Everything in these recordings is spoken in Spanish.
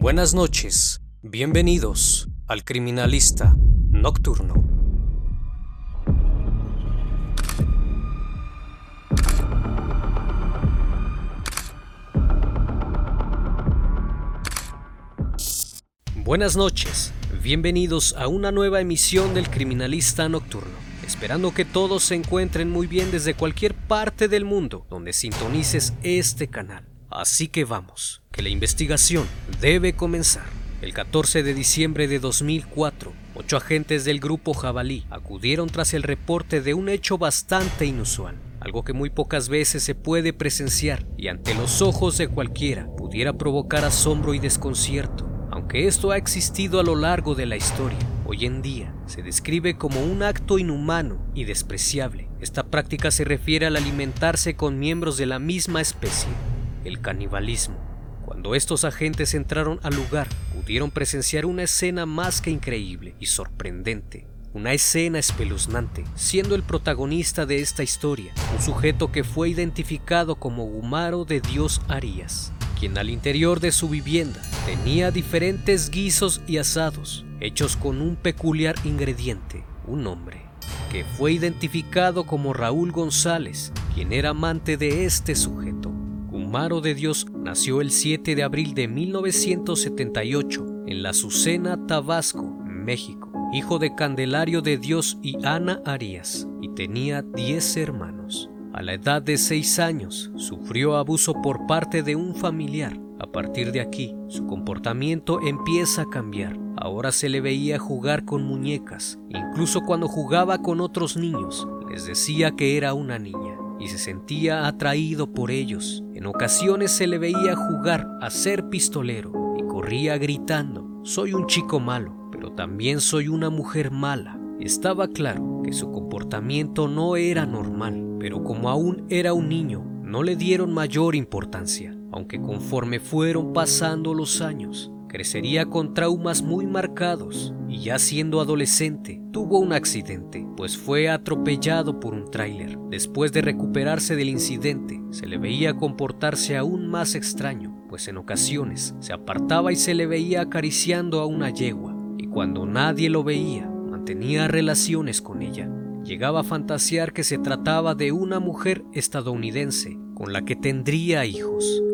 Buenas noches, bienvenidos al Criminalista Nocturno. Buenas noches, bienvenidos a una nueva emisión del Criminalista Nocturno. Esperando que todos se encuentren muy bien desde cualquier parte del mundo donde sintonices este canal. Así que vamos, que la investigación debe comenzar. El 14 de diciembre de 2004, ocho agentes del grupo Jabalí acudieron tras el reporte de un hecho bastante inusual, algo que muy pocas veces se puede presenciar y ante los ojos de cualquiera pudiera provocar asombro y desconcierto. Aunque esto ha existido a lo largo de la historia, hoy en día se describe como un acto inhumano y despreciable. Esta práctica se refiere al alimentarse con miembros de la misma especie, el canibalismo. Cuando estos agentes entraron al lugar, pudieron presenciar una escena más que increíble y sorprendente. Una escena espeluznante, siendo el protagonista de esta historia un sujeto que fue identificado como Gumaro de Dios Arias, quien al interior de su vivienda tenía diferentes guisos y asados, hechos con un peculiar ingrediente, un hombre, que fue identificado como Raúl González, quien era amante de este sujeto. Gumaro de Dios nació el 7 de abril de 1978 en La Azucena, Tabasco, México, hijo de Candelario de Dios y Ana Arias, y tenía 10 hermanos. A la edad de 6 años, sufrió abuso por parte de un familiar. A partir de aquí, su comportamiento empieza a cambiar. Ahora se le veía jugar con muñecas. Incluso cuando jugaba con otros niños, les decía que era una niña y se sentía atraído por ellos. En ocasiones se le veía jugar a ser pistolero y corría gritando, soy un chico malo, pero también soy una mujer mala. Estaba claro que su comportamiento no era normal, pero como aún era un niño, no le dieron mayor importancia, aunque conforme fueron pasando los años, crecería con traumas muy marcados y ya siendo adolescente tuvo un accidente, pues fue atropellado por un tráiler. Después de recuperarse del incidente, se le veía comportarse aún más extraño, pues en ocasiones se apartaba y se le veía acariciando a una yegua, y cuando nadie lo veía, mantenía relaciones con ella. Llegaba a fantasear que se trataba de una mujer estadounidense con la que tendría hijos.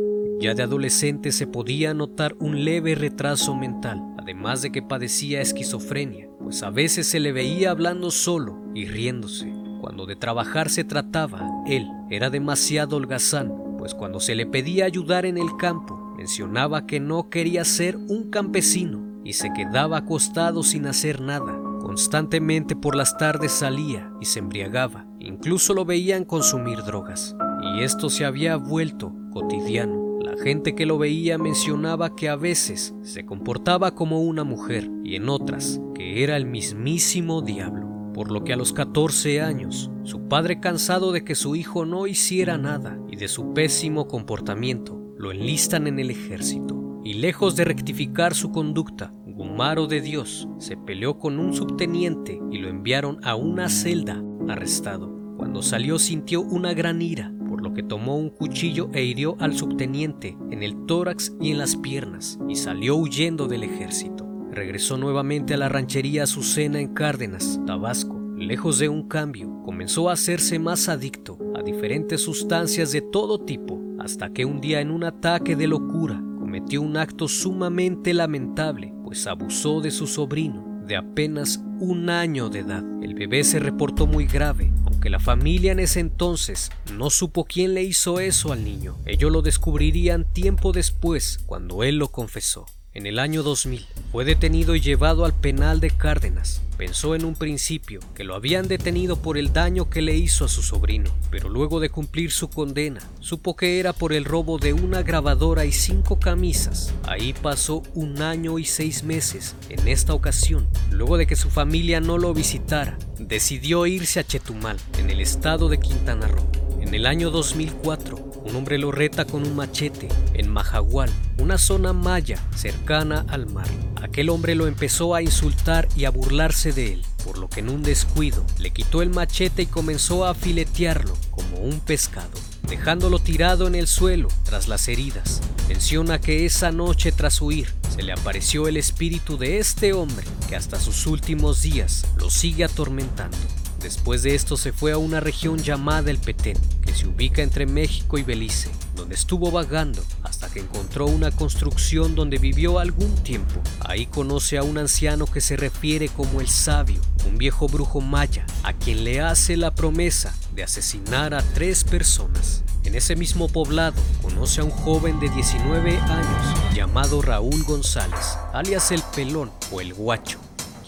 Ya de adolescente se podía notar un leve retraso mental, además de que padecía esquizofrenia, pues a veces se le veía hablando solo y riéndose. Cuando de trabajar se trataba, él era demasiado holgazán, pues cuando se le pedía ayudar en el campo, mencionaba que no quería ser un campesino y se quedaba acostado sin hacer nada. Constantemente por las tardes salía y se embriagaba, incluso lo veían consumir drogas, y esto se había vuelto cotidiano. Gente que lo veía mencionaba que a veces se comportaba como una mujer y en otras que era el mismísimo diablo. Por lo que a los 14 años, su padre cansado de que su hijo no hiciera nada y de su pésimo comportamiento, lo enlistan en el ejército. Y lejos de rectificar su conducta, Gumaro de Dios se peleó con un subteniente y lo enviaron a una celda arrestado. Cuando salió sintió una gran ira lo que tomó un cuchillo e hirió al subteniente en el tórax y en las piernas, y salió huyendo del ejército. Regresó nuevamente a la ranchería Azucena en Cárdenas, Tabasco. Lejos de un cambio, comenzó a hacerse más adicto a diferentes sustancias de todo tipo, hasta que un día en un ataque de locura cometió un acto sumamente lamentable, pues abusó de su sobrino de apenas un año de edad. El bebé se reportó muy grave, aunque la familia en ese entonces no supo quién le hizo eso al niño. Ellos lo descubrirían tiempo después, cuando él lo confesó. En el año 2000 fue detenido y llevado al penal de Cárdenas. Pensó en un principio que lo habían detenido por el daño que le hizo a su sobrino, pero luego de cumplir su condena, supo que era por el robo de una grabadora y cinco camisas. Ahí pasó un año y seis meses. En esta ocasión, luego de que su familia no lo visitara, decidió irse a Chetumal, en el estado de Quintana Roo. En el año 2004, un hombre lo reta con un machete en Majagual, una zona maya cercana al mar. Aquel hombre lo empezó a insultar y a burlarse de él, por lo que en un descuido le quitó el machete y comenzó a filetearlo como un pescado, dejándolo tirado en el suelo tras las heridas. Menciona que esa noche tras huir se se le apareció el espíritu de este hombre que hasta sus últimos días lo sigue atormentando. Después de esto se fue a una región llamada el Petén, se ubica entre México y Belice, donde estuvo vagando hasta que encontró una construcción donde vivió algún tiempo. Ahí conoce a un anciano que se refiere como el sabio, un viejo brujo maya, a quien le hace la promesa de asesinar a tres personas. En ese mismo poblado conoce a un joven de 19 años llamado Raúl González, alias el pelón o el guacho,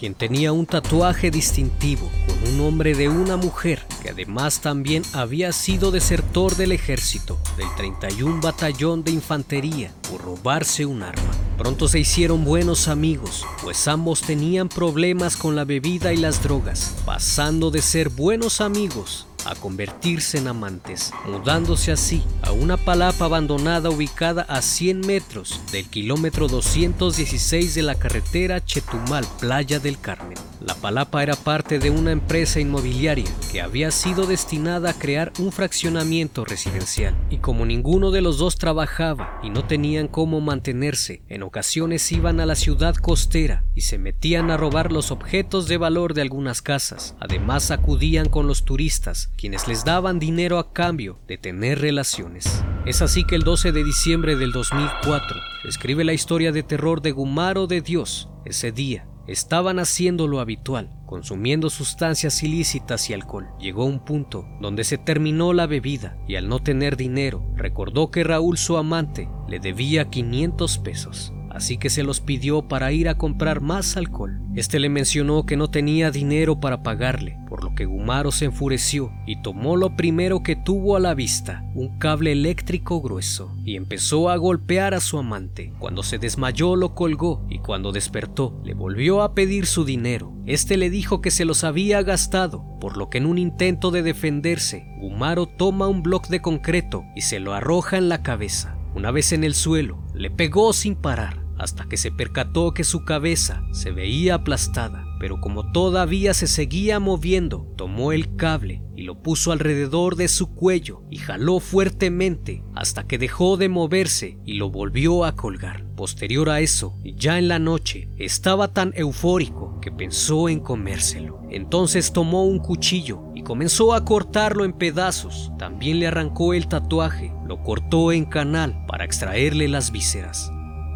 quien tenía un tatuaje distintivo con un nombre de una mujer que además también había sido desertor del ejército del 31 Batallón de Infantería por robarse un arma. Pronto se hicieron buenos amigos, pues ambos tenían problemas con la bebida y las drogas, pasando de ser buenos amigos a convertirse en amantes, mudándose así a una palapa abandonada ubicada a 100 metros del kilómetro 216 de la carretera Chetumal, Playa del Carmen. La palapa era parte de una empresa inmobiliaria que había sido destinada a crear un fraccionamiento residencial, y como ninguno de los dos trabajaba y no tenían cómo mantenerse, en ocasiones iban a la ciudad costera y se metían a robar los objetos de valor de algunas casas. Además acudían con los turistas quienes les daban dinero a cambio de tener relaciones. Es así que el 12 de diciembre del 2004 escribe la historia de terror de Gumaro de Dios. Ese día estaban haciendo lo habitual, consumiendo sustancias ilícitas y alcohol. Llegó un punto donde se terminó la bebida y al no tener dinero, recordó que Raúl su amante le debía 500 pesos así que se los pidió para ir a comprar más alcohol. Este le mencionó que no tenía dinero para pagarle, por lo que Gumaro se enfureció y tomó lo primero que tuvo a la vista, un cable eléctrico grueso, y empezó a golpear a su amante. Cuando se desmayó lo colgó y cuando despertó le volvió a pedir su dinero. Este le dijo que se los había gastado, por lo que en un intento de defenderse, Gumaro toma un bloque de concreto y se lo arroja en la cabeza. Una vez en el suelo, le pegó sin parar hasta que se percató que su cabeza se veía aplastada, pero como todavía se seguía moviendo, tomó el cable y lo puso alrededor de su cuello y jaló fuertemente hasta que dejó de moverse y lo volvió a colgar. Posterior a eso, ya en la noche, estaba tan eufórico que pensó en comérselo. Entonces tomó un cuchillo y comenzó a cortarlo en pedazos. También le arrancó el tatuaje, lo cortó en canal para extraerle las vísceras.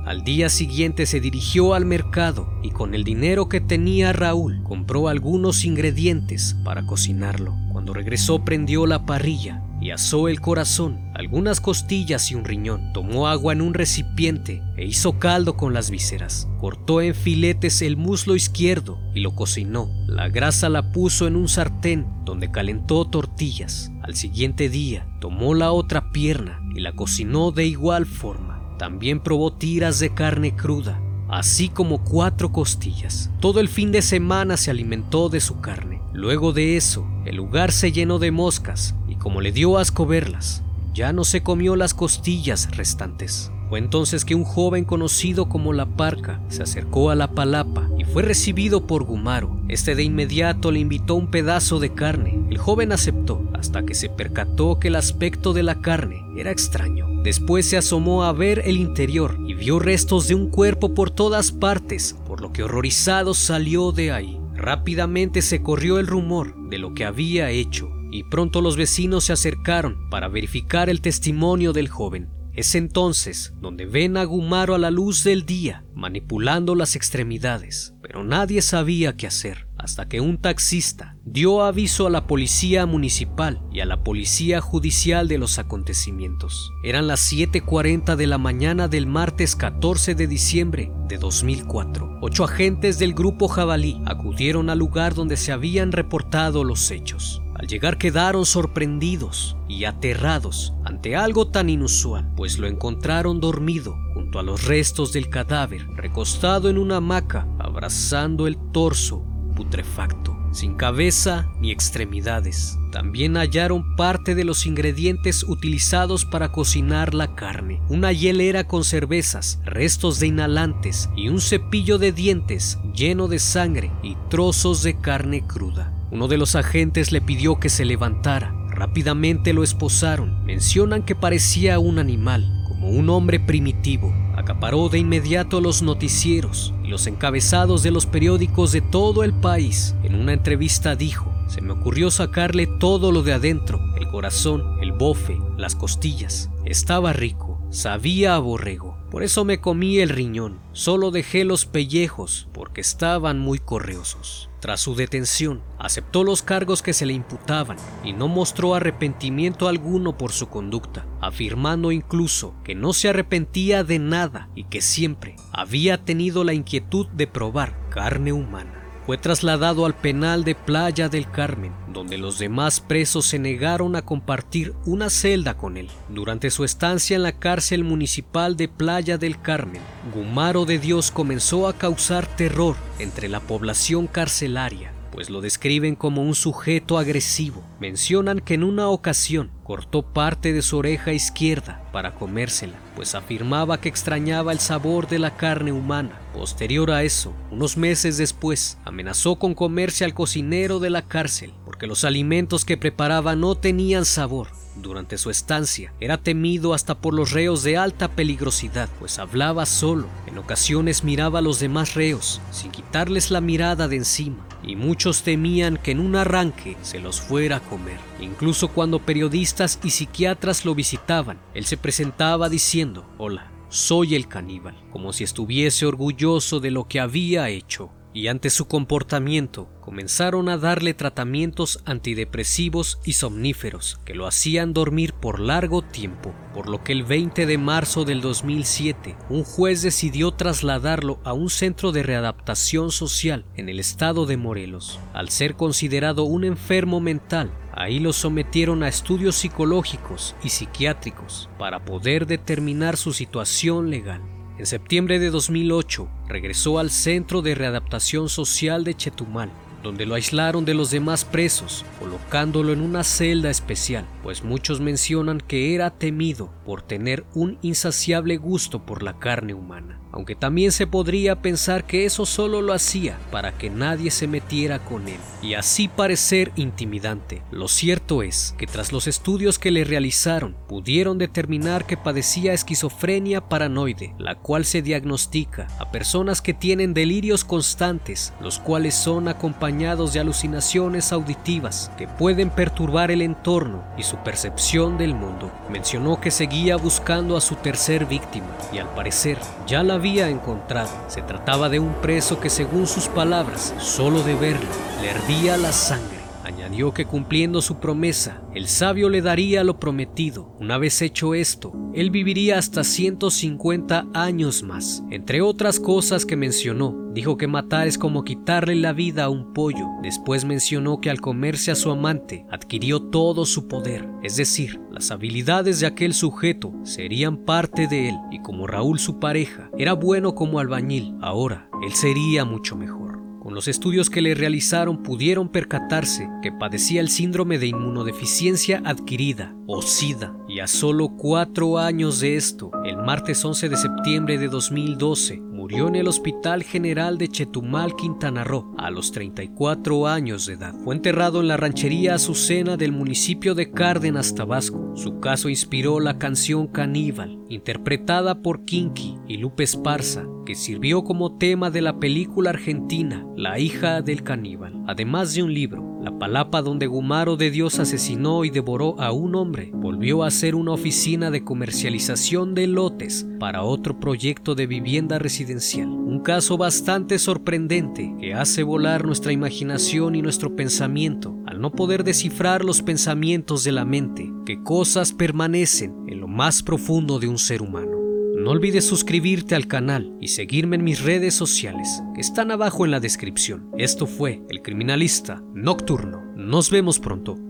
Al día siguiente se dirigió al mercado y con el dinero que tenía Raúl compró algunos ingredientes para cocinarlo. Cuando regresó prendió la parrilla y asó el corazón, algunas costillas y un riñón. Tomó agua en un recipiente e hizo caldo con las vísceras. Cortó en filetes el muslo izquierdo y lo cocinó. La grasa la puso en un sartén donde calentó tortillas. Al siguiente día tomó la otra pierna y la cocinó de igual forma. También probó tiras de carne cruda, así como cuatro costillas. Todo el fin de semana se alimentó de su carne. Luego de eso, el lugar se llenó de moscas y como le dio asco verlas, ya no se comió las costillas restantes. Fue entonces que un joven conocido como La Parca se acercó a la palapa y fue recibido por Gumaro. Este de inmediato le invitó un pedazo de carne. El joven aceptó hasta que se percató que el aspecto de la carne era extraño. Después se asomó a ver el interior y vio restos de un cuerpo por todas partes, por lo que horrorizado salió de ahí. Rápidamente se corrió el rumor de lo que había hecho y pronto los vecinos se acercaron para verificar el testimonio del joven. Es entonces donde ven a Gumaro a la luz del día, manipulando las extremidades, pero nadie sabía qué hacer, hasta que un taxista dio aviso a la policía municipal y a la policía judicial de los acontecimientos. Eran las 7.40 de la mañana del martes 14 de diciembre de 2004. Ocho agentes del grupo Jabalí acudieron al lugar donde se habían reportado los hechos. Al llegar quedaron sorprendidos y aterrados ante algo tan inusual, pues lo encontraron dormido junto a los restos del cadáver, recostado en una hamaca, abrazando el torso putrefacto, sin cabeza ni extremidades. También hallaron parte de los ingredientes utilizados para cocinar la carne, una hielera con cervezas, restos de inhalantes y un cepillo de dientes lleno de sangre y trozos de carne cruda. Uno de los agentes le pidió que se levantara. Rápidamente lo esposaron. Mencionan que parecía un animal, como un hombre primitivo, acaparó de inmediato los noticieros y los encabezados de los periódicos de todo el país. En una entrevista dijo, se me ocurrió sacarle todo lo de adentro, el corazón, el bofe, las costillas. Estaba rico, sabía a borrego. Por eso me comí el riñón, solo dejé los pellejos porque estaban muy correosos. Tras su detención, aceptó los cargos que se le imputaban y no mostró arrepentimiento alguno por su conducta, afirmando incluso que no se arrepentía de nada y que siempre había tenido la inquietud de probar carne humana fue trasladado al penal de Playa del Carmen, donde los demás presos se negaron a compartir una celda con él. Durante su estancia en la cárcel municipal de Playa del Carmen, Gumaro de Dios comenzó a causar terror entre la población carcelaria pues lo describen como un sujeto agresivo. Mencionan que en una ocasión cortó parte de su oreja izquierda para comérsela, pues afirmaba que extrañaba el sabor de la carne humana. Posterior a eso, unos meses después, amenazó con comerse al cocinero de la cárcel, porque los alimentos que preparaba no tenían sabor. Durante su estancia era temido hasta por los reos de alta peligrosidad, pues hablaba solo. En ocasiones miraba a los demás reos, sin quitarles la mirada de encima y muchos temían que en un arranque se los fuera a comer. Incluso cuando periodistas y psiquiatras lo visitaban, él se presentaba diciendo, hola, soy el caníbal, como si estuviese orgulloso de lo que había hecho y ante su comportamiento comenzaron a darle tratamientos antidepresivos y somníferos que lo hacían dormir por largo tiempo, por lo que el 20 de marzo del 2007 un juez decidió trasladarlo a un centro de readaptación social en el estado de Morelos. Al ser considerado un enfermo mental, Ahí lo sometieron a estudios psicológicos y psiquiátricos para poder determinar su situación legal. En septiembre de 2008 regresó al Centro de Readaptación Social de Chetumal, donde lo aislaron de los demás presos, colocándolo en una celda especial, pues muchos mencionan que era temido por tener un insaciable gusto por la carne humana aunque también se podría pensar que eso solo lo hacía para que nadie se metiera con él y así parecer intimidante. Lo cierto es que tras los estudios que le realizaron pudieron determinar que padecía esquizofrenia paranoide, la cual se diagnostica a personas que tienen delirios constantes, los cuales son acompañados de alucinaciones auditivas que pueden perturbar el entorno y su percepción del mundo. Mencionó que seguía buscando a su tercer víctima y al parecer ya la había encontrado. Se trataba de un preso que según sus palabras, solo de verlo, le hervía la sangre. Que cumpliendo su promesa, el sabio le daría lo prometido. Una vez hecho esto, él viviría hasta 150 años más. Entre otras cosas que mencionó, dijo que matar es como quitarle la vida a un pollo. Después mencionó que al comerse a su amante, adquirió todo su poder. Es decir, las habilidades de aquel sujeto serían parte de él y como Raúl su pareja era bueno como albañil, ahora él sería mucho mejor. Con los estudios que le realizaron pudieron percatarse que padecía el síndrome de inmunodeficiencia adquirida, o SIDA, y a solo cuatro años de esto, el martes 11 de septiembre de 2012, Murió en el Hospital General de Chetumal, Quintana Roo, a los 34 años de edad. Fue enterrado en la ranchería Azucena del municipio de Cárdenas, Tabasco. Su caso inspiró la canción Caníbal, interpretada por Kinky y Lupe Esparza, que sirvió como tema de la película argentina La hija del caníbal, además de un libro la palapa donde Gumaro de Dios asesinó y devoró a un hombre volvió a ser una oficina de comercialización de lotes para otro proyecto de vivienda residencial. Un caso bastante sorprendente que hace volar nuestra imaginación y nuestro pensamiento al no poder descifrar los pensamientos de la mente, que cosas permanecen en lo más profundo de un ser humano. No olvides suscribirte al canal y seguirme en mis redes sociales, que están abajo en la descripción. Esto fue El Criminalista Nocturno. Nos vemos pronto.